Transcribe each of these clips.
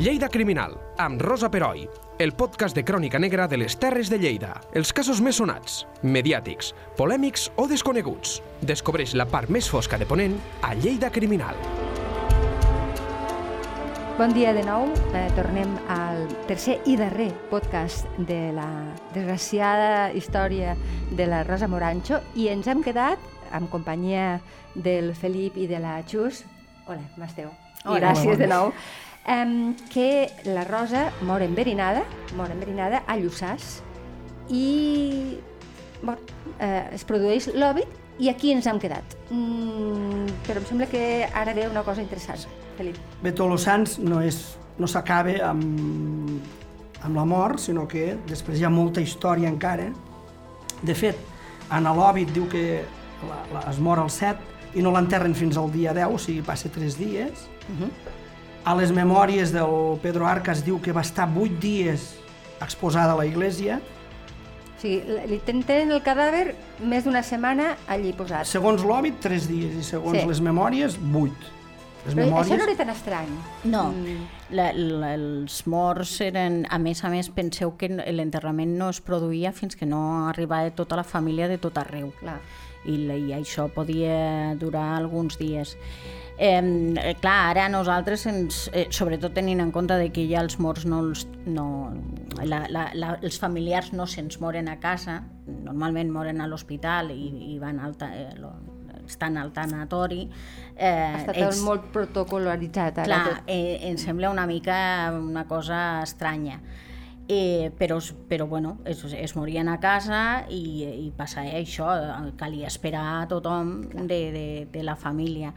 Lleida Criminal, amb Rosa Peroi, el podcast de crònica negra de les Terres de Lleida. Els casos més sonats, mediàtics, polèmics o desconeguts. Descobreix la part més fosca de Ponent a Lleida Criminal. Bon dia de nou. Eh, tornem al tercer i darrer podcast de la desgraciada història de la Rosa Morancho i ens hem quedat amb companyia del Felip i de la Xus. Hola, m'esteu. I Hola. gràcies de nou. Um, que la Rosa mor enverinada, mor enverinada a Lluçàs i bueno, eh, es produeix l'òbit i aquí ens hem quedat. Mm, però em sembla que ara ve una cosa interessant, Felip. Bé, Tots Sants no, és, no s'acaba amb, amb la mort, sinó que després hi ha molta història encara. De fet, en l'Hòbit diu que la, la, es mor al 7 i no l'enterren fins al dia 10, o sigui, passa 3 dies. Uh -huh. A les memòries del Pedro Arca es diu que va estar 8 dies exposada a la iglesia. O sigui, li tenen el cadàver més d'una setmana allí posat. Segons l'Hòbit, 3 dies, i segons Sí. sí. les memòries, 8. Les Però memòries... això no era tan estrany. No, Mm. la, la, els morts eren... A més a més, penseu que l'enterrament no es produïa fins que no arribava tota la família de tot arreu. Clar. I, I això podia durar alguns dies. Eh, clar, ara nosaltres, ens, eh, sobretot tenint en compte de que ja els morts no els, no, la, la, la, els familiars no se'ns moren a casa, normalment moren a l'hospital i, i van al, eh, lo, estan al tanatori. Eh, Està tot molt protocolaritzat ara Clar, tot. eh, em sembla una mica una cosa estranya. Eh, però, però bueno, es, es morien a casa i, i passava això, eh, calia esperar a tothom de, de, de la família.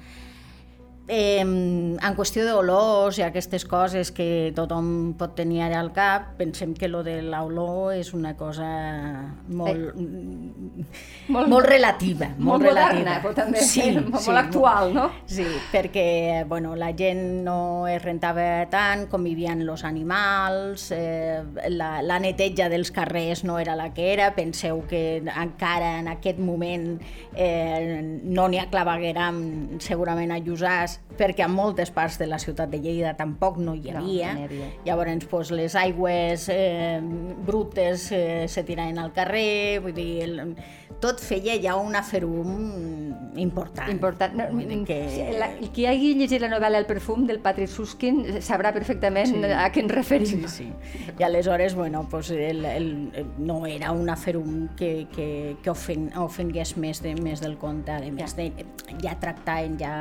Eh, en qüestió d'olors i aquestes coses que tothom pot tenir ara al cap, pensem que lo de l'olor és una cosa molt, Molt- molt, molt relativa. molt moderna, relativa. però també molt actual, no? Sí, perquè bueno, la gent no es rentava tant, convivien els animals, eh, la, la neteja dels carrers no era la que era, penseu que encara en aquest moment eh, no n'hi ha clavegueram segurament a Llusàs, perquè a moltes parts de la ciutat de Lleida tampoc no hi No, havia. no n'hi havia. Llavors, pues, les aigües eh, brutes eh, se tiraven al carrer, vull dir, el, tot feia ja una ferum important. Important. No, que... la, qui hagi llegit la novel·la El perfum del Patrick Suskin sabrà perfectament sí. a què ens referim. Sí, sí. I aleshores, bueno, pues el, el, no era una ferum que, que, que ofen, ofengués més, de, més del compte. A més, de, ja tractaven, ja,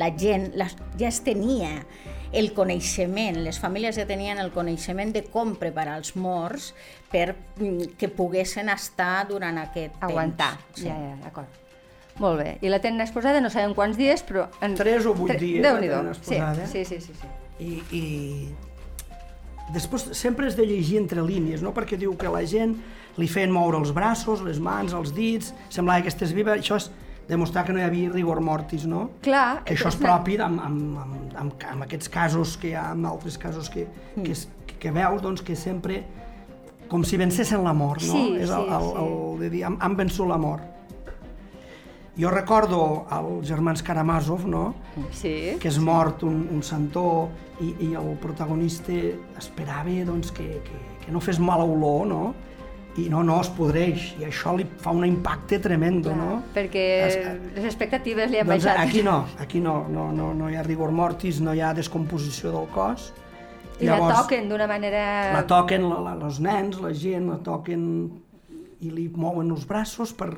la gent la, ja es tenia el coneixement, les famílies ja tenien el coneixement de com preparar els morts per mm, que poguessin estar durant aquest Aguantar. temps. Ja, ja, d'acord. Molt bé. I la tenen exposada no sabem quants dies, però... En... Tres o vuit Tre- dies Déu-n'hi-do. la tenen exposada. Sí, sí, sí, sí, sí. I, i després sempre és de llegir entre línies, no? perquè diu que la gent li feien moure els braços, les mans, els dits, semblava que estés viva, això és demostrar que no hi havia rigor mortis, no? Clar, Que això és propi amb, amb, amb, amb, amb aquests casos que hi ha, amb altres casos que, Mm. que, que veus, doncs, que sempre com si vencessin la mort, no? Sí, és el, sí, el, sí. el, de dir, han, han vençut la mort. Jo recordo els germans Karamazov, no? Sí. que és mort un, un santó i, i el protagonista esperava doncs, que, que, que no fes mala olor, no? I no, no, es podreix, i això li fa un impacte tremendo, Clar, no? perquè Es- les expectatives li han doncs baixat. aquí no, aquí no, no, no, no hi ha rigor mortis, no hi ha descomposició del cos. I la toquen d'una manera... La toquen la, la, els nens, la gent, la toquen i li mouen els braços per,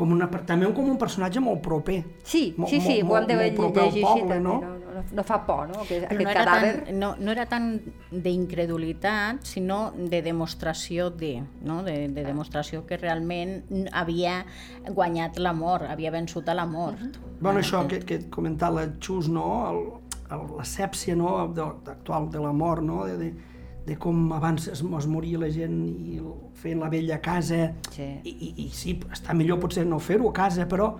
com una, per, també com un personatge molt proper. Sí, Mo- sí, sí, mo- ho hem de llegir així també, no? no? No, no fa por, no? Aquest, Però aquest no era, cadàver... tan, no, no era tant d'incredulitat, sinó de demostració de, no? de, de demostració que realment havia guanyat la mort, havia vençut a la mort. Bueno, això que, que comentava la Xus, no? El, el, la sèpsia no? de, actual de la mort, no? De, de, de com abans es, es moria la gent i feien la vella a casa Sí. I, i, i sí, està millor potser no fer-ho a casa, però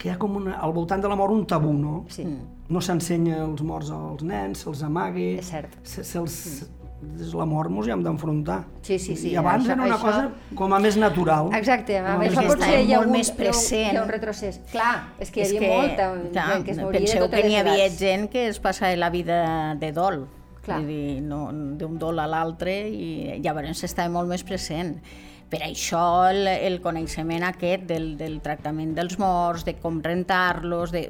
que hi ha com una, al voltant de la mort un tabú, no? Sí. No s'ensenya els morts als nens, se'ls amaga... És cert. Se, se'ls, des la mort mos hi hem d'enfrontar. Sí, sí, sí, I abans això- era una això- cosa com a més natural. Exacte, a això més potser estava hi ha, un, més present. hi ha un retrocés. Clar, és que hi És havia molta clar, gent que es moria de penseu totes que n'hi havia gent que es passava la vida de dol, Clar. Vull dir, no, d'un dol a l'altre i llavors estava molt més present. Per això el, el coneixement aquest del, del tractament dels morts, de com rentar-los, de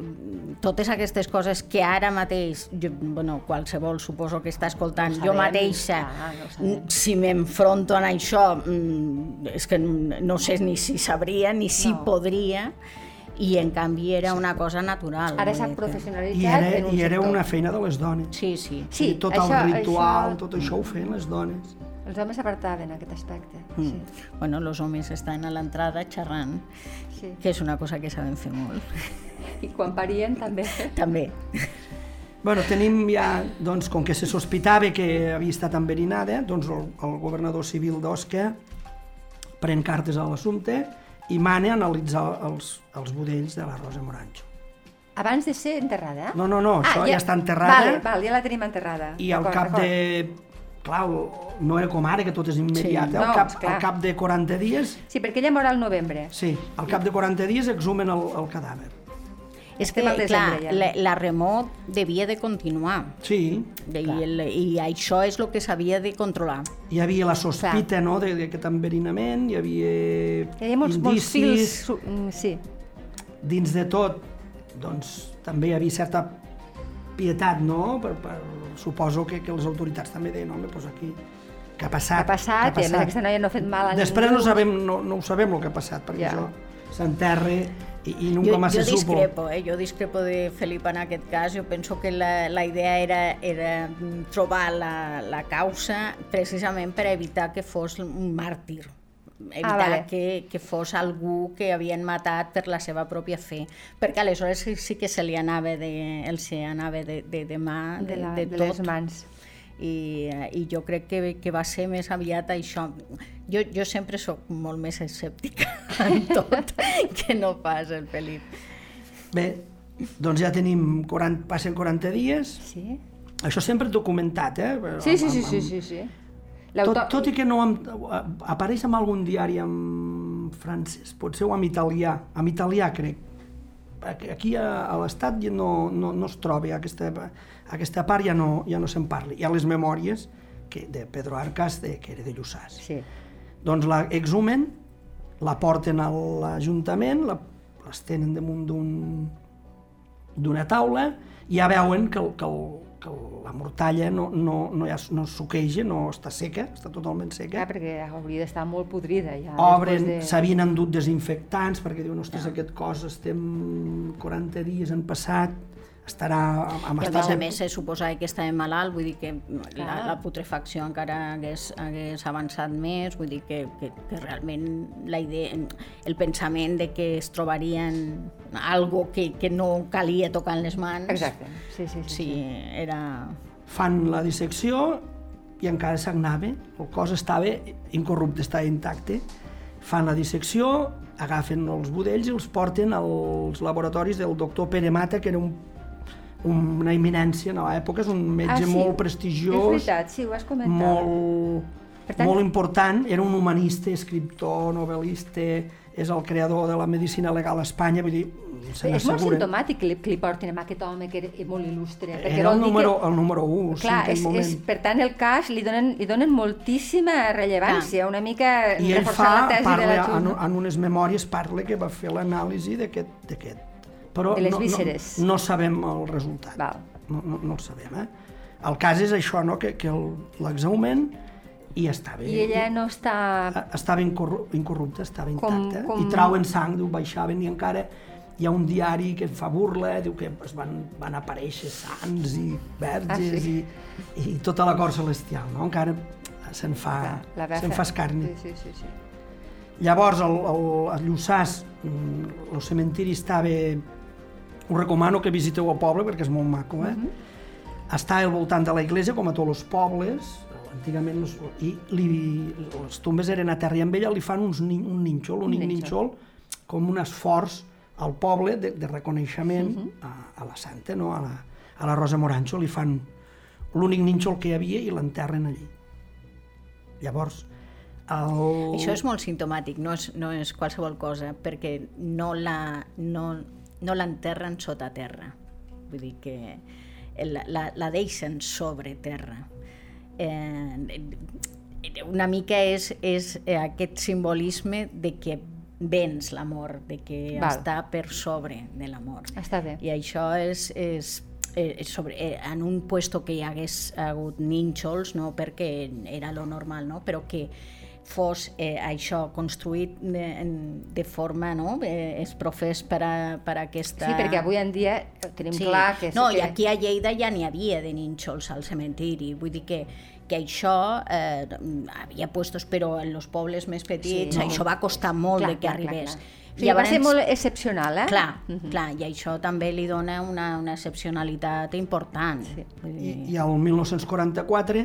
totes aquestes coses que ara mateix, jo, bueno, qualsevol suposo que està escoltant, No jo mateixa, clar, no si m'enfronto a això, mm, és que no sé ni si sabria ni si No. podria, i en canvi era una cosa natural. Ara s'ha professionalitzat I era, en un i era una feina de les dones. Sí, sí. Sí, tot això- el ritual, això- tot això ho feien les dones. Els homes s'apartaven aquest aspecte. Mm. Sí, Bueno, els homes estan a l'entrada xerrant, sí. que és una cosa que saben fer molt. I quan parien també. També. Bueno, tenim ja, doncs, com que se sospitava que havia estat enverinada, doncs el, el governador civil d'Osca pren cartes a l'assumpte i mana analitzar els, els budells de la Rosa Morancho. Abans de ser enterrada? No, no, no, això ja està enterrada. Vale, vale, ja la tenim enterrada. I al cap de... Clar, no era com ara, que tot és immediat. Sí. eh? al, No, cap, al cap de 40 dies, Sí, perquè ella mor al novembre. sí, al cap de 40 dies exhumen el, el cadàver. És que, clar, desembre ja. la, la remot devia de continuar. Sí, I, el, I això és el que s'havia de controlar. hi havia la sospita no, de- d'aquest enverinament, hi havia, Hi havia molts, molts indicis, fils... su- mm, Sí, dins de tot, doncs també hi havia certa pietat, no? Per, per, suposo que, que les autoritats també deien, home, doncs aquí, què ha passat? ha passat, i a més aquesta noia no ha fet mal a Després ningú. no, sabem, no, no ho sabem el que ha passat, perquè Ja. això s'enterra i, i nunca Jo, más jo se supo. discrepo, eh? jo discrepo de Felip en aquest cas. Jo penso que la, la idea era, era trobar la, la causa precisament per evitar que fos un màrtir evitar vale. que, que fos algú que havien matat per la seva pròpia fe, perquè aleshores sí, sí que se li anava de, el se anava de, de, de mà, de, de, la, de, de tot les mans. I, eh, i jo crec que, que va ser més aviat això. Jo, jo sempre sóc molt més escèptica en tot que no pas el Felip. Bé, doncs ja tenim 40, passen 40 dies, Sí? això sempre documentat, eh? Sí, sí, Amb- sí, amb- sí, sí, sí. Tot, tot i que no em, apareix en algun diari en francès, potser o en italià, en italià crec. Aquí- a, a l'Estat ja no, no, no es troba, aquesta, aquesta part ja no, ja no se'n parla. Hi ha les memòries que, de Pedro Arcas, de, que era de Lluçàs. Sí. Doncs la exhumen, la porten a l'Ajuntament, la- l'estenen damunt d'un- d'una taula i ja veuen que, el, que, el, que la mortalla no, no, no, ja, no suqueja, no està seca, està totalment seca. Clar, perquè hauria d'estar molt podrida ja. Obren, de... s'havien endut desinfectants perquè diuen, ostres, aquest cos estem 40 dies en passat, estarà amb a estat a de- més se suposava que estava malalt, vull dir que la, la putrefacció encara hagués, hagués avançat més, vull dir que, que, que realment la idea, el pensament de que es trobarien algo que, que no calia tocar en les mans, Exacte, sí, sí, sí. sí, era... fan la dissecció i encara sagnava, el cos estava incorrupte, estava intacte. Fan la dissecció, agafen els budells i els porten als laboratoris del doctor Pere Mata, que era un, una eminència a l'època, és un metge Ah, sí? molt És prestigiós, veritat, sí, ho has comentat. molt, Per tant- molt important, era un humanista, escriptor, novel·lista, és el creador de la medicina legal a Espanya, vull dir, se És molt simptomàtic que li, que li portin amb aquest home que era molt il·lustre. Era el número, que, el número 1, sí, Clar, en aquell és, moment. és, per tant, el cas li donen, li donen moltíssima rellevància, una mica I ell fa, la tesi parla, de la en, Jun. en unes memòries parla que va fer l'anàlisi d'aquest. Però De les no, vísceres. no, no sabem el resultat. Val. No, no, no el sabem, eh? El cas és això, no? que, que el- l'exhumen i estava, I ella no està... estava incorru incorrupta, estava Com- intacta, com- i trauen sang, diu, baixaven, i encara hi ha un diari que fa burla, diu que es van, van aparèixer sants i verges Ah, sí? i, i tota la cor celestial, no? Encara se'n fa, befa. se'n fa escarni. Sí, sí, sí. sí. Llavors, el, el, a Lluçàs, mm, el cementiri estava... Us recomano que visiteu el poble perquè és molt maco, eh? Està al voltant de la iglesia, com a tots els pobles, antigament, les, i li, les tombes eren a terra i amb ella li fan uns, un nínxol, un nínxol. nínxol, com un esforç al poble de, de reconeixement a, a la santa, no? a, la, a la Rosa Morancho, li fan l'únic nínxol que hi havia i l'enterren allí. Llavors, el... Això és molt simptomàtic, no és, no és qualsevol cosa, perquè no la no, no l'enterren sota terra. Vull dir que la, la, la deixen sobre terra. Eh, una mica és, és aquest simbolisme de que vens l'amor, de que Val. està per sobre de l'amor. Està bé. I això és, és, eh, sobre, eh, en un puesto que hi hagués hagut nínxols, no perquè era lo normal, no? però que fos eh, això construït de, en- de forma, no? Eh, es profés per a, per a aquesta... Sí, perquè avui en dia tenim clar que... No, que... i aquí a Lleida ja n'hi havia de nínxols al cementiri, vull dir que que això eh, havia puestos, però en els pobles més petits Sí, no. això va costar molt Clar, de que clar, clar, arribés. clar. Sí, va ser molt excepcional, eh? Clar, clar, i això també li dona una, una excepcionalitat important. Sí. Vull I, dir, i al 1944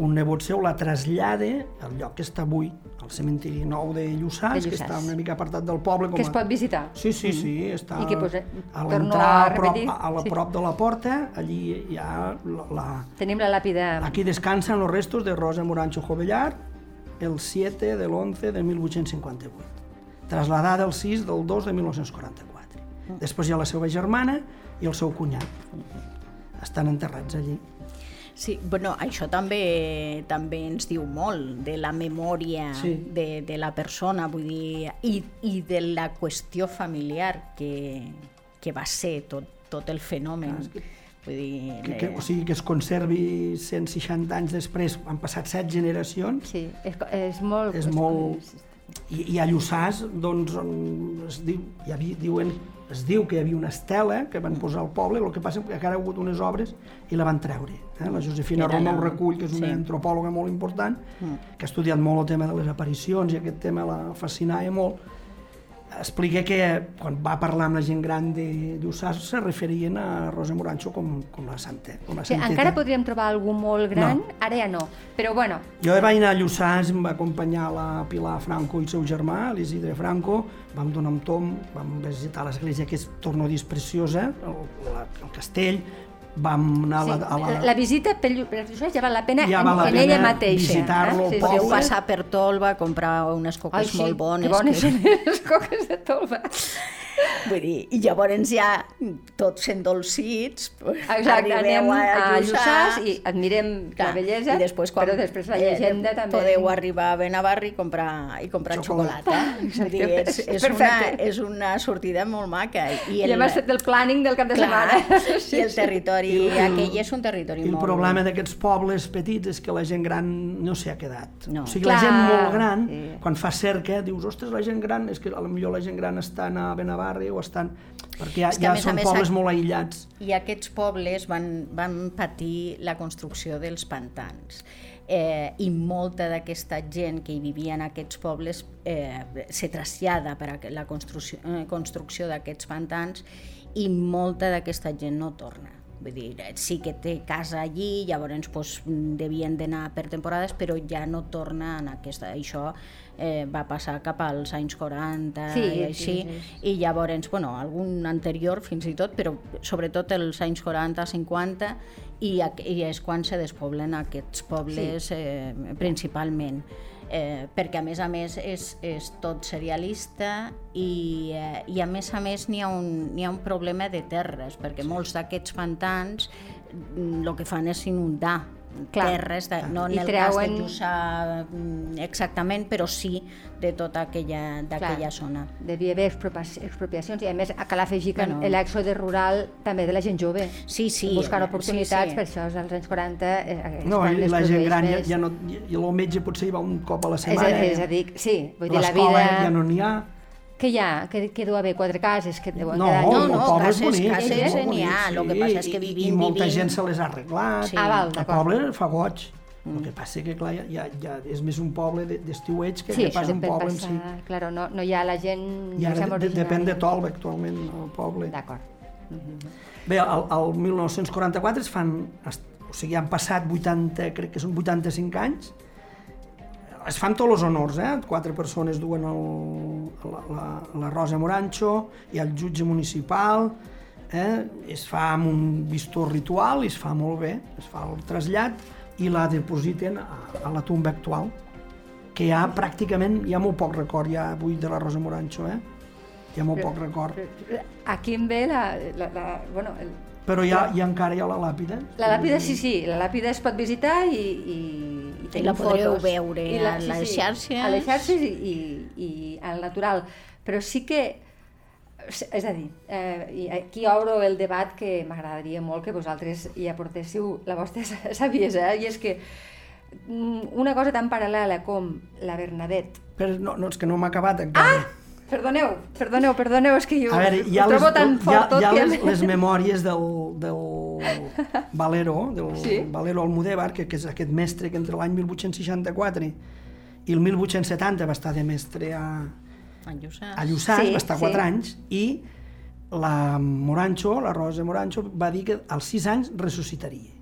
un nebot seu la trasllada al lloc que està avui, al cementiri nou de Lluçàs, que està una mica apartat del poble. Com Que es a... pot visitar. Sí, sí, sí, està I que, pues, a l'entrar a a, prop, repetir, a la sí. prop de la porta, allí hi ha la, la... Tenim la làpida... Aquí descansan los restos de Rosa Morancho Jovellar el 7 de l'11 de 1858, trasladada el 6 del 2 de 1944. Després hi ha la seva germana i el seu cunyat. Estan enterrats allí. Sí, bueno, això també també ens diu molt de la memòria Sí. de, de la persona, vull dir, i, i de la qüestió familiar que, que va ser tot, tot el fenomen. Vull dir, Que, que, eh, o sigui, que es conservi 160 anys després, han passat set generacions, Sí, és, és molt... és molt... I, i a Lluçàs, doncs, on es diu, hi havia, diuen, es diu que hi havia una estela que van posar al poble, el que passa és que ara ha hagut unes obres i la van treure. Eh? La Josefina Era Roma ho recull, que és una sí. antropòloga molt important, que ha estudiat molt el tema de les aparicions i aquest tema la fascinava molt. Explica que quan va parlar amb la gent gran de Lluçàs se referien a Rosa Morancho com, com la santa. Com la Sí, encara podríem trobar algú molt gran, ara ja no. Però bueno, Jo vaig anar a Lluçàs, em va acompanyar la Pilar Franco i el seu germà, l'Isidre Franco, vam donar un tom, vam visitar l'església que és, torno a dir, preciosa, el, la, el castell, vam anar sí, a la... A la, la visita per Lluçàs ja val la pena Ja en, val la en pena ella mateixa. visitar-lo, eh? el Podeu poble. passar per Tolba, comprar unes Ai, coques sí, molt bones. que bones que- són les coques de tolva. Vull dir, i llavors ja, tots endolcits, Exacte, arribeu anem a Lluçà, Lluçàs i admirem la Clar, bellesa, i després, quan, però després la eh, llegenda també... Podeu arribar a Benavarri i comprar, i comprar Xocolata. xocolata. Vull dir, és, és, una, és una sortida molt maca. I I hem estat del planning del cap de clar, setmana. I el territori I el- aquell és un territori el molt... problema d'aquests pobles petits és que la gent gran no s'hi ha quedat. No. O sigui, Clar, la gent molt gran, sí. quan fa cerca, dius, ostres, la gent gran, és que a lo millor la gent gran estan a Benavarri o estan... Perquè ja, ja són més, pobles a- molt aïllats. I aquests pobles van, van patir la construcció dels pantans. Eh, I molta d'aquesta gent que hi vivia en aquests pobles eh, se trasllada per a la construcció, eh, construcció d'aquests pantans i molta d'aquesta gent no torna. Vull dir, sí que té casa allí, llavors pues, devien d'anar per temporades, però ja no torna en aquesta... Això eh, va passar cap als anys 40 Sí, i sí, així, sí. i llavors, bueno, algun anterior fins i tot, però sobretot els anys 40-50, i, aqu- i és quan se despoblen aquests pobles sí. eh, principalment. Eh, perquè a més a més és, és tot serialista i, eh, i a més a més n'hi ha, un, ha un problema de terres, perquè molts d'aquests pantans mm, el que fan és inundar Clar. terres, de, no en I el treuen- cas de Lluçà mm, exactament, però sí de tota aquella, d'aquella zona. Devia haver expropiaci- expropiacions i a més cal afegir que Bueno. l'èxode rural també de la gent jove. Sí, sí. Buscant eh, oportunitats, sí, sí. per això als anys 40 eh, és No, quan i la gent gran ja, més. ja no... I el metge potser hi va un cop a la És, setmana. a, és a dir, sí, vull dir, la L'escola vida... ja no n'hi ha. Què hi ha? Que, que deu haver quatre cases que deuen No, quedar No, el no, és cases- cases és n'hi ha, lo que passa és que i- vivim, I molta vivim. gent se les ha arreglat. Sí. Ah, val, El poble fa goig. El que passa que, clar, ja, ja, ja és més un poble de- d'estiueig que, Sí, que pas un poble en passar... si. Claro, no, no hi ha la gent... I ara de, de, depèn de. Tolba actualment, el poble. D'acord. Bé, al, al 1944 es fan, es, o sigui, han passat 80, crec que són 85 anys, es fan tots els honors, eh? Quatre persones duen el, la, la, la Rosa Morancho, ha el jutge municipal, eh? es fa amb un bistó ritual i es fa molt bé, es fa el trasllat i la depositen a, a la tumba actual, que hi ha pràcticament, hi ha molt poc record ja avui de la Rosa Morancho, eh? Hi ha molt poc record. Aquí em ve la, la, la, bueno, el, Però ja, ja encara hi ha la làpida. La làpida, sí, sí, la làpida es pot visitar i, i, i tenim la podreu fotos. veure a les xarxes. A les xarxes i, i, i al natural. Però sí que, és a dir, eh, i aquí obro el debat que m'agradaria molt que vosaltres hi aportéssiu la vostra saviesa, i és que mm, una cosa tan paral·lela com la Bernadette... Però no, no és que no m'ha acabat encara. Ah! Perdoneu, perdoneu, perdoneu, és que jo A veure, hi ha ho trobo les, tan hi ha, fort tot hi ha que... les, les memòries del, del Valero, del Sí. Valero Almudévar, que, que és aquest mestre que entre l'any 1864 i el 1870 va estar de mestre a, En Lluçà. a Lluçà, Sí, va estar sí. 4 anys, i la Morancho, la Rosa Morancho, va dir que als 6 anys ressuscitaria.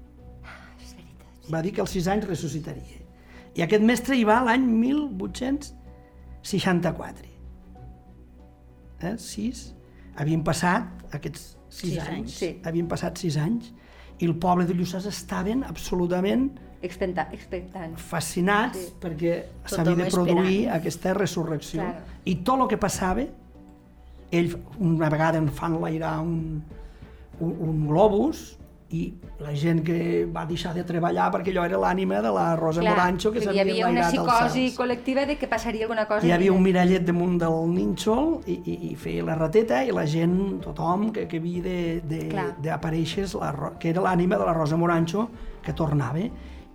És veritat. Va dir que als 6 anys ressuscitaria. I aquest mestre hi va l'any 1864. Eh? 6. Havien passat aquests 6 Sis anys, anys, sí. havien passat 6 anys, i el poble de Lluçàs estaven absolutament Expecta, expectant. fascinats Sí. perquè s'havia de produir esperant. aquesta resurrecció. Claro. I tot el que passava, ell una vegada en fan lairar un, un, un globus i la gent que va deixar de treballar perquè allò era l'ànima de la Rosa Morancho que perquè hi s'havia havia una enlairat als psicosi cels. col·lectiva de que passaria alguna cosa. Hi havia un mirallet damunt del nínxol i, i, i feia la rateta i la gent, tothom que, que havia de- de- Clar. d'aparèixer, que era l'ànima de la Rosa Morancho que tornava.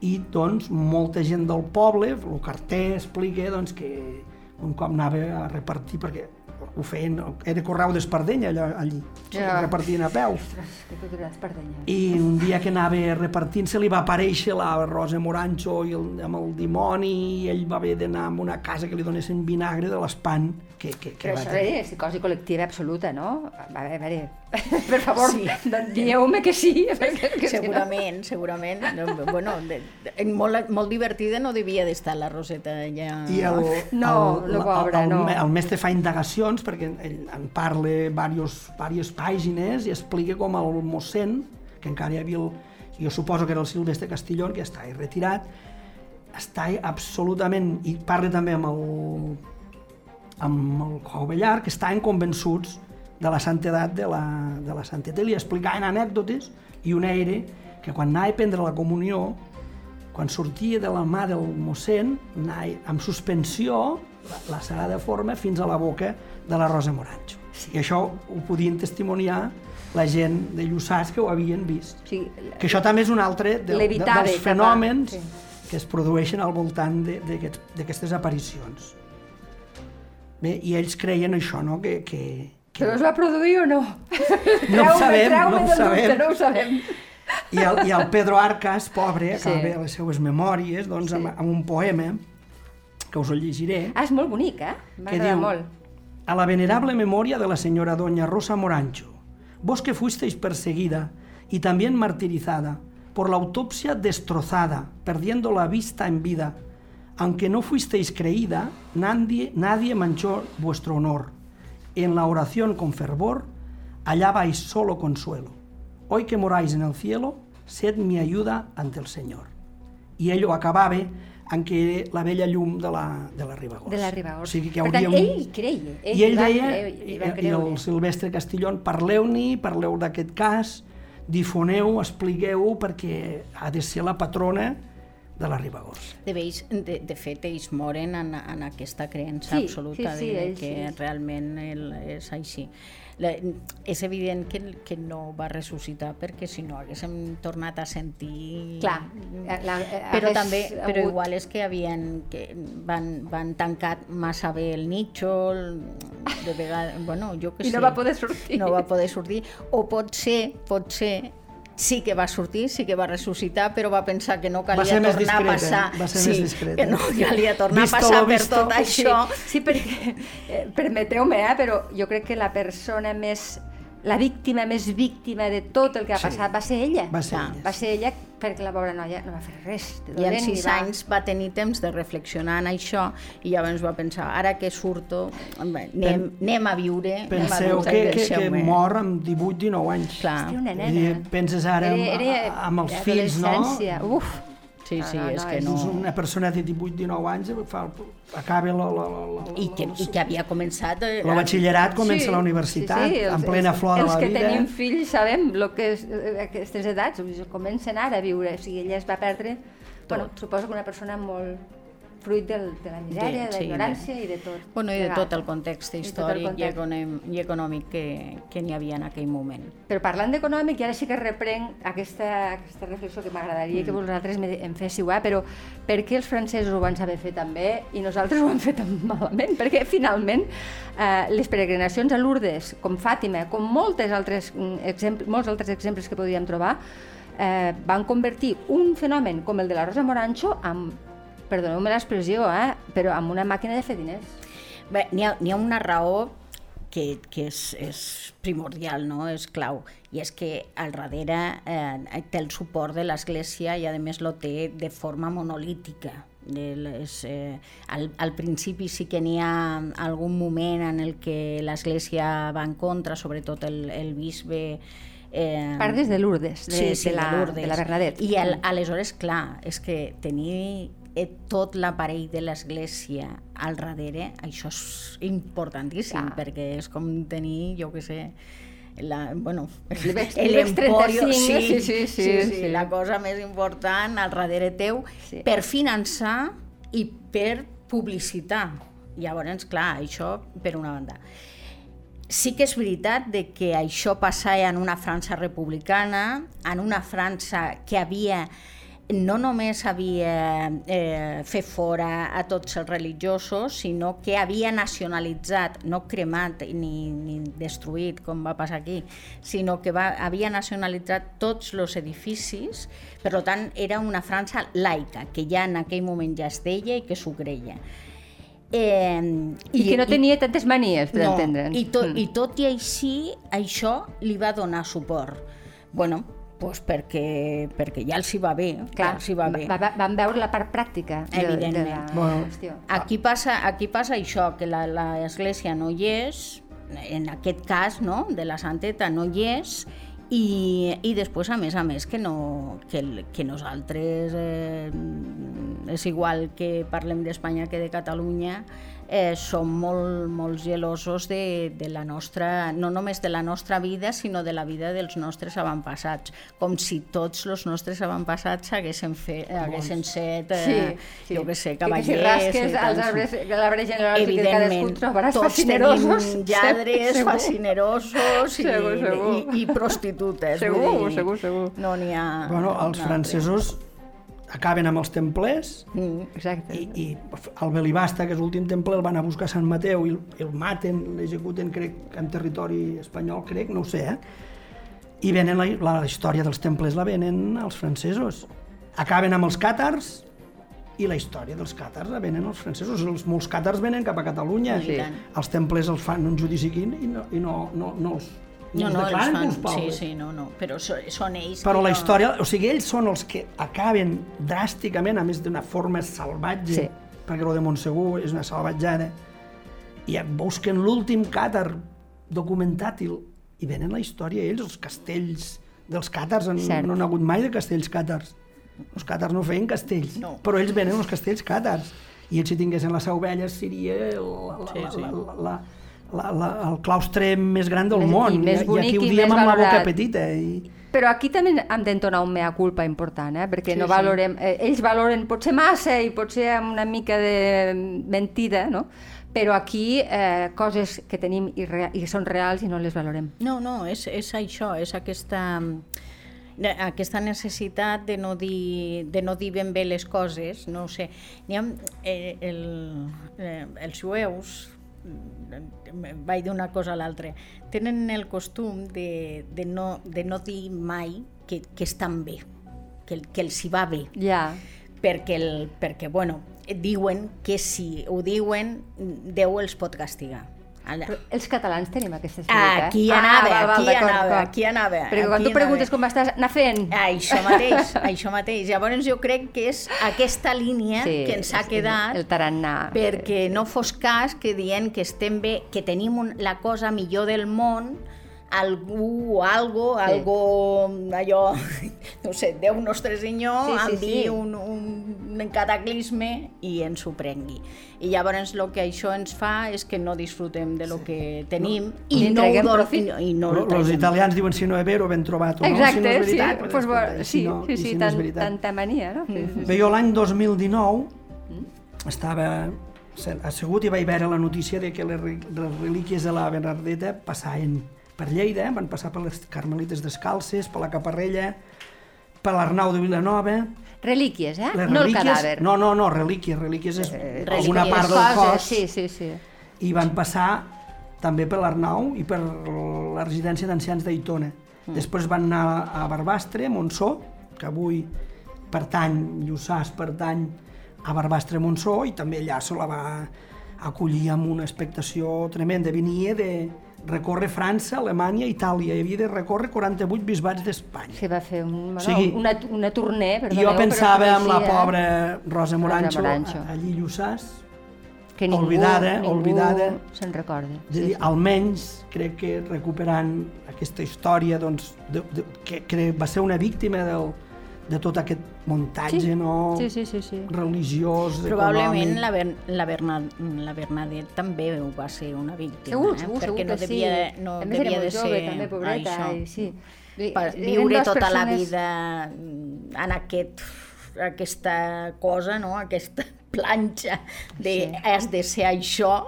I doncs molta gent del poble, el carter explica doncs, que un cop anava a repartir, perquè ho feien, era correu d'Espardenya allò, allí, Ja. repartien a peu. Ostres, que cultura d'Espardenya. I un dia que anava repartint se li va aparèixer la Rosa Morancho i el, amb el dimoni i ell va haver d'anar a una casa que li donessin vinagre de l'espant que, que, que Però va això tenir. és psicosi col·lectiva absoluta, no? A veure, a veure, per favor, Sí. doncs dieu-me que sí. Perquè, que si no- Segurament, segurament. No, Bueno, de, de, molt, molt divertida no devia d'estar la Roseta allà. I el, No, el, pobre, el, no. el, el mestre fa indagacions perquè ell en parla diversos, diverses pàgines i explica com el mossèn, que encara hi havia el, jo suposo que era el Silvestre Castillón, que està retirat, està absolutament, i parla també amb el, amb el Covellar, que estaven convençuts de la santedat de la, de la santetat. I li explicaven anècdotes i una era que quan anava a prendre la comunió, quan sortia de la mà del mossèn, anava amb suspensió la, sagrada forma fins a la boca de la Rosa Morancho. Sí. I això ho podien testimoniar la gent de Lluçàs que ho havien vist. Sigui, Que això també és un altre de, de, dels fenòmens sí. que es produeixen al voltant d'aquestes aparicions. Bé, i ells creien això, no?, que, que, que Però es va produir o no? No ho sabem, no ho sabem. Dubte, no ho sabem. I el, I el Pedro Arcas, pobre, Sí. acaba les seues memòries doncs, Sí. amb, amb un poema que us el llegiré, Ah, és molt bonic, eh? M'agrada molt. A la venerable memoria de la señora doña Rosa Morancho, vos que fuisteis perseguida y también martirizada, por la autopsia destrozada, perdiendo la vista en vida, aunque no fuisteis creída, nadie, nadie manchó vuestro honor. En la oración con fervor hallabais solo consuelo. Hoy que moráis en el cielo, sed mi ayuda ante el Señor. I ell ho acabava en que era la vella llum de la, de la Ribagorça. De la Ribagorça. O sigui que per tant, hauríem... ell hi creia. Ell I ell va deia, creure, i, i creure. el Silvestre Castillón, parleu-n'hi, parleu d'aquest cas, difoneu, expliqueu perquè ha de ser la patrona de la Ribagorça. De, veus, de, de fet, ells moren en, en aquesta creença Sí, absoluta sí, sí, de ells que sí. realment el, és així. La, és evident que, que no va ressuscitar perquè si no haguéssim tornat a sentir... Clar, la, eh, però també, però hagut- igual és que havien que van, van tancat massa bé el nítxol de vegades, bueno, jo que I sé no va poder sortir. no va poder sortir o pot ser, pot ser sí que va sortir, sí que va ressuscitar, però va pensar que no calia tornar a discreta, passar, va ser sí, més discreta. que no calia tornar Visto a passar per tot això. Sí, perquè, eh, permeteu-me, eh, però jo crec que la persona més la víctima més víctima de tot el que ha Sí. passat va ser ella. Va ser ella. Va ser ella perquè la pobra noia no va fer res de I dolent. en ni sis va... anys va tenir temps de reflexionar en això i llavors va pensar, ara que surto, anem, anem a viure, Penseu anem a que, viure, que, que deixeu-me. mor amb 18-19 anys. Clar. Hòstia, una nena. penses ara amb, amb els fills, no? Uf, Sí, Sí, sí, No, no, és no, que és no... Doncs una persona de 18-19 anys fa, acaba la, la, la, la, I que, I que havia començat... eh, el batxillerat, comença la universitat, els, en plena flor de els la que vida. tenim fills sabem el que és eh, aquestes edats, comencen ara a viure, o sigui, ella es va perdre, bueno, suposo que una persona molt fruit del, de la misèria, de, sí, la ignorància i de tot. Bueno, i de tot el context I tot el històric i, context. i econòmic que, que n'hi havia en aquell moment. Però parlant d'econòmic, i ara sí que reprenc aquesta, aquesta reflexió que m'agradaria Mm. que vosaltres em féssiu, eh? però per què els francesos ho van saber fer tan bé i nosaltres ho hem fet tan malament? Perquè finalment eh, les peregrinacions a Lourdes, com Fàtima, com moltes altres, mm, exemple, molts altres exemples que podríem trobar, eh, van convertir un fenomen com el de la Rosa Morancho amb, perdoneu-me l'expressió, eh, però amb una màquina de fer diners. Bé, n'hi ha, ha una raó que, que és, és primordial, no? és clau, i és que al darrere eh, té el suport de l'Església i a més lo té de forma monolítica. El, és, eh, al, al principi sí que n'hi ha algun moment en el que l'Església va en contra, sobretot el, el bisbe Eh, Parles de Lourdes, de, sí, sí, de, la, de, Lourdes. de la Bernadette. I el, aleshores, clar, és que tenir tot l'aparell de l'església al darrere, això és importantíssim, Clar. perquè és com tenir, jo què sé, la, bueno, L'Ibex- el l'Ibex 35, emporio, sí, sí, sí, sí, sí, sí. la cosa més important al darrere teu Sí. per finançar i per publicitar. Llavors, clar, això per una banda. Sí que és veritat de que això passava en una França republicana, en una França que havia no només havia eh, fet fora a tots els religiosos, sinó que havia nacionalitzat, no cremat ni, ni destruït, com va passar aquí, sinó que va, havia nacionalitzat tots els edificis, per tant era una França laica, que ja en aquell moment ja es deia i que s'ho creia. Eh, I, que no tenia tantes manies, per no, entendre'ns. I, tot, Mm. I tot i així, això li va donar suport. Bueno, pues perquè, perquè ja els hi va bé, ja els hi va bé. va, va, vam veure la part pràctica de, de la Evidentment. Bueno. qüestió. Aquí passa, aquí passa això, que la- l'església no hi és, en aquest cas, no?, de la santeta no hi és, i, i després, a més a més, que, no, que, que nosaltres, eh, és igual que parlem d'Espanya que de Catalunya, eh, som molt, molt gelosos de, de la nostra, no només de la nostra vida, sinó de la vida dels nostres avantpassats, com si tots els nostres avantpassats haguessin, fet, haguessin set, eh, jo què sé, Que, que cavallers... si rasques als tants. arbres, l'arbre genealògic que cadascú trobaràs tots fascinerosos. tenim lladres, Segur. fascinerosos i, Segur, segur. i, i prostitutes. Segur, dir, segur, segur. No n'hi ha... Bueno, els altre. francesos acaben amb els templers Mm. Exacte. i, i el Belibasta, que és l'últim temple, el van a buscar a Sant Mateu i el, el maten, l'executen, crec, en territori espanyol, crec, no ho sé, eh? I venen la, la història dels temples la venen els francesos. Acaben amb els càtars i la història dels càtars la venen els francesos. Els, molts càtars venen cap a Catalunya. Tant. Els temples els fan un judici aquí i no, i no, no, no els, No, no, els declaren fan... Sí, culpables. sí, no, no, però so, són ells Però la no- història, o sigui, ells són els que acaben dràsticament, a més d'una forma salvatge, Sí. perquè el de Montsegur és una salvatjada, i busquen l'últim càtar documentat i, i venen la història ells, els castells dels càtars, en, Cert. no n'ha hagut mai de castells càtars. Els càtars no feien castells, No. però ells venen els castells càtars. I ells si tinguessin la seu vella seria la, la, Sí, sí. la, la, la, la, la, el claustre més gran del Més- i món. més I, bonic aquí ho i diem amb la boca petita. I, Però aquí també hem d'entonar un mea culpa important, eh? perquè Sí, no sí. valorem, eh, ells valoren potser massa i potser amb una mica de mentida, no? però aquí eh, coses que tenim i, rea i són reals i no les valorem. No, no, és, és això, és aquesta, aquesta necessitat de no, dir, de no dir ben bé les coses, no ho sé. N'hi ha, eh, el, eh, els jueus, vaig d'una cosa a l'altra, tenen el costum de, de, no, de no dir mai que, que estan bé, que, que els hi va bé. Ja, perquè, el, perquè bueno, diuen que si ho diuen, Déu els pot castigar. Però els catalans tenim aquesta espiritat. eh? Aquí anava, val, val, aquí d'acord, anava, aquí anava, Perquè quan aquí tu preguntes anava. com estàs, anar fent. Això mateix, això mateix. Llavors jo crec que és aquesta línia Sí, que ens ha quedat el tarannà. perquè no fos cas que dient que estem bé, que tenim un, la cosa millor del món, algú o algo, Sí. algo allò, no sé, Déu nostre senyor, Sí, sí, enviï sí. un, un cataclisme i ens ho prengui. I llavors el que això ens fa és que no disfrutem de lo que tenim Ni i, no ho dor- i, no- i no ho Los traguem. italians diuen si no és vero, ben trobat o no. si no Exacte, és veritat, sí, pues, escolta, i sí, si no, sí, sí, si no és tant, veritat. tanta mania, no? Sí, sí. Bé, jo l'any 2019 estava se- assegut i vaig veure la notícia de que les, les relíquies de la Bernardeta passaven per Lleida, van passar per les Carmelites Descalces, per la Caparrella, per l'Arnau de Vilanova... Relíquies, eh? Les no el cadàver. No, no, no, relíquies, relíquies és Eh, alguna part del cos. Sí, sí, sí. i van passar també per l'Arnau i per la residència d'ancians d'Aitona. Mm. Després van anar a Barbastre, Montsó, que avui pertany, Lluçàs pertany a Barbastre Montsó, i també allà se la va acollir amb una expectació tremenda. Venia de recórrer França, Alemanya, Itàlia. Hi havia de recórrer 48 bisbats d'Espanya. Sí, va fer un, bueno, O sigui, una, una tournée, I perdoneu, jo pensava amb la pobra Rosa Morancho, Morancho. a- allí Lluçàs, que ningú, oblidada, ningú oblidada. se'n recorda. A dir, almenys crec que recuperant aquesta història doncs, de, de, que, que va ser una víctima del, de tot aquest muntatge Sí. no? Sí, sí, sí, sí. religiós, Probablement econòmic. la, Ber la, Bernad la Bernadette també ho va ser una víctima, Segur, eh? segur, perquè segur no que devia, sí. no a més, era devia molt de jove, ser també, pobreta, això. i sí. Per viure tota la persones- vida en aquest, aquesta cosa, no? aquesta planxa de Sí. has de ser això,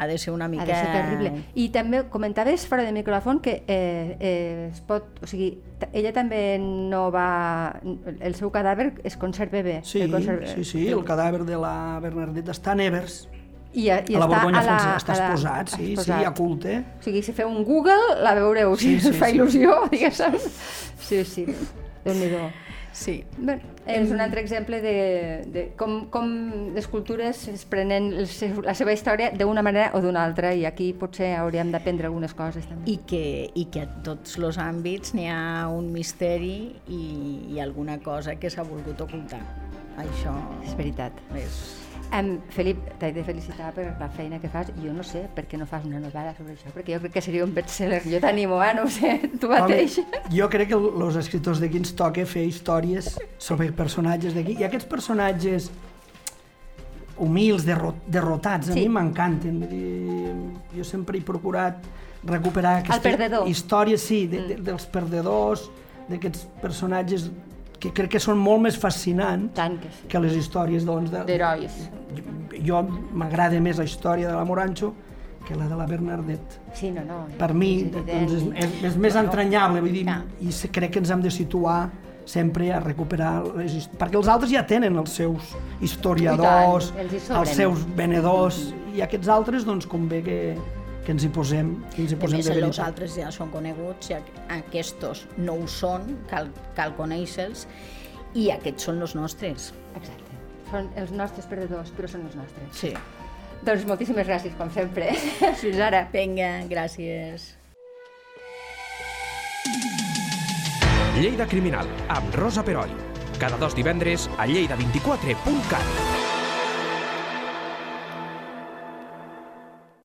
ha de ser una mica... Ha de ser terrible. I també comentaves fora de micròfon que eh, eh, es pot... O sigui, ella també no va... El seu cadàver es conserva bé. Sí, el conserva- sí, sí, el cadàver de la Bernadette està a Nevers, I, a, i a la està Borgonya a la, francesa, està a la- exposat, sí, sí, exposat. a culte. O sigui, si feu un Google, la veureu, si Sí, sí, us fa sí. il·lusió, diguéssim. Sí, sí, déu-n'hi-do. Sí. Bé, és un altre exemple de, de com, com les cultures es prenen la seva història d'una manera o d'una altra i aquí potser hauríem d'aprendre algunes coses també. I que, I que a tots els àmbits n'hi ha un misteri i, i alguna cosa que s'ha volgut ocultar. Això És veritat. és... Um, Felip, t'he de felicitar per la feina que fas. Jo no sé per què no fas una novel·la sobre això, perquè jo crec que seria un bestseller. Jo t'animo, eh? No sé, tu mateix. Home, jo crec que els escriptors d'aquí ens toca fer històries sobre personatges d'aquí. I aquests personatges humils, derro derrotats, a Sí. mi m'encanten. Jo sempre he procurat recuperar. Mm. històries, sí, de, de, dels perdedors, d'aquests personatges que crec que són molt més fascinants Tant que sí. que les històries doncs, de, D'herois. jo, jo m'agrada més la història de la Morancho que la de la Bernadette. Sí, no, no. Per mi és doncs, és, és, és més entranyable, vull dir, clar. i crec que ens hem de situar sempre a recuperar les hist- perquè els altres ja tenen els seus historiadors, tant, els els seus venedors, i aquests altres doncs convé que, que ens hi posem, que ens hi posem de els veritat. altres ja són coneguts, i aqu- aquests no ho són, cal, cal conèixer-los, i aquests són els nostres. Exacte. Són els nostres perdedors, però són els nostres. Sí. Doncs moltíssimes gràcies, com sempre. Fins ara. Vinga, gràcies. Lleida Criminal, amb Rosa Peroi. Cada dos divendres a lleida24.cat.